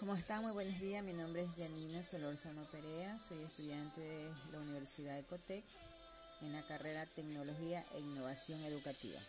¿Cómo están? Muy buenos días. Mi nombre es Janina Solorzano Perea. Soy estudiante de la Universidad Ecotec en la carrera Tecnología e Innovación Educativa.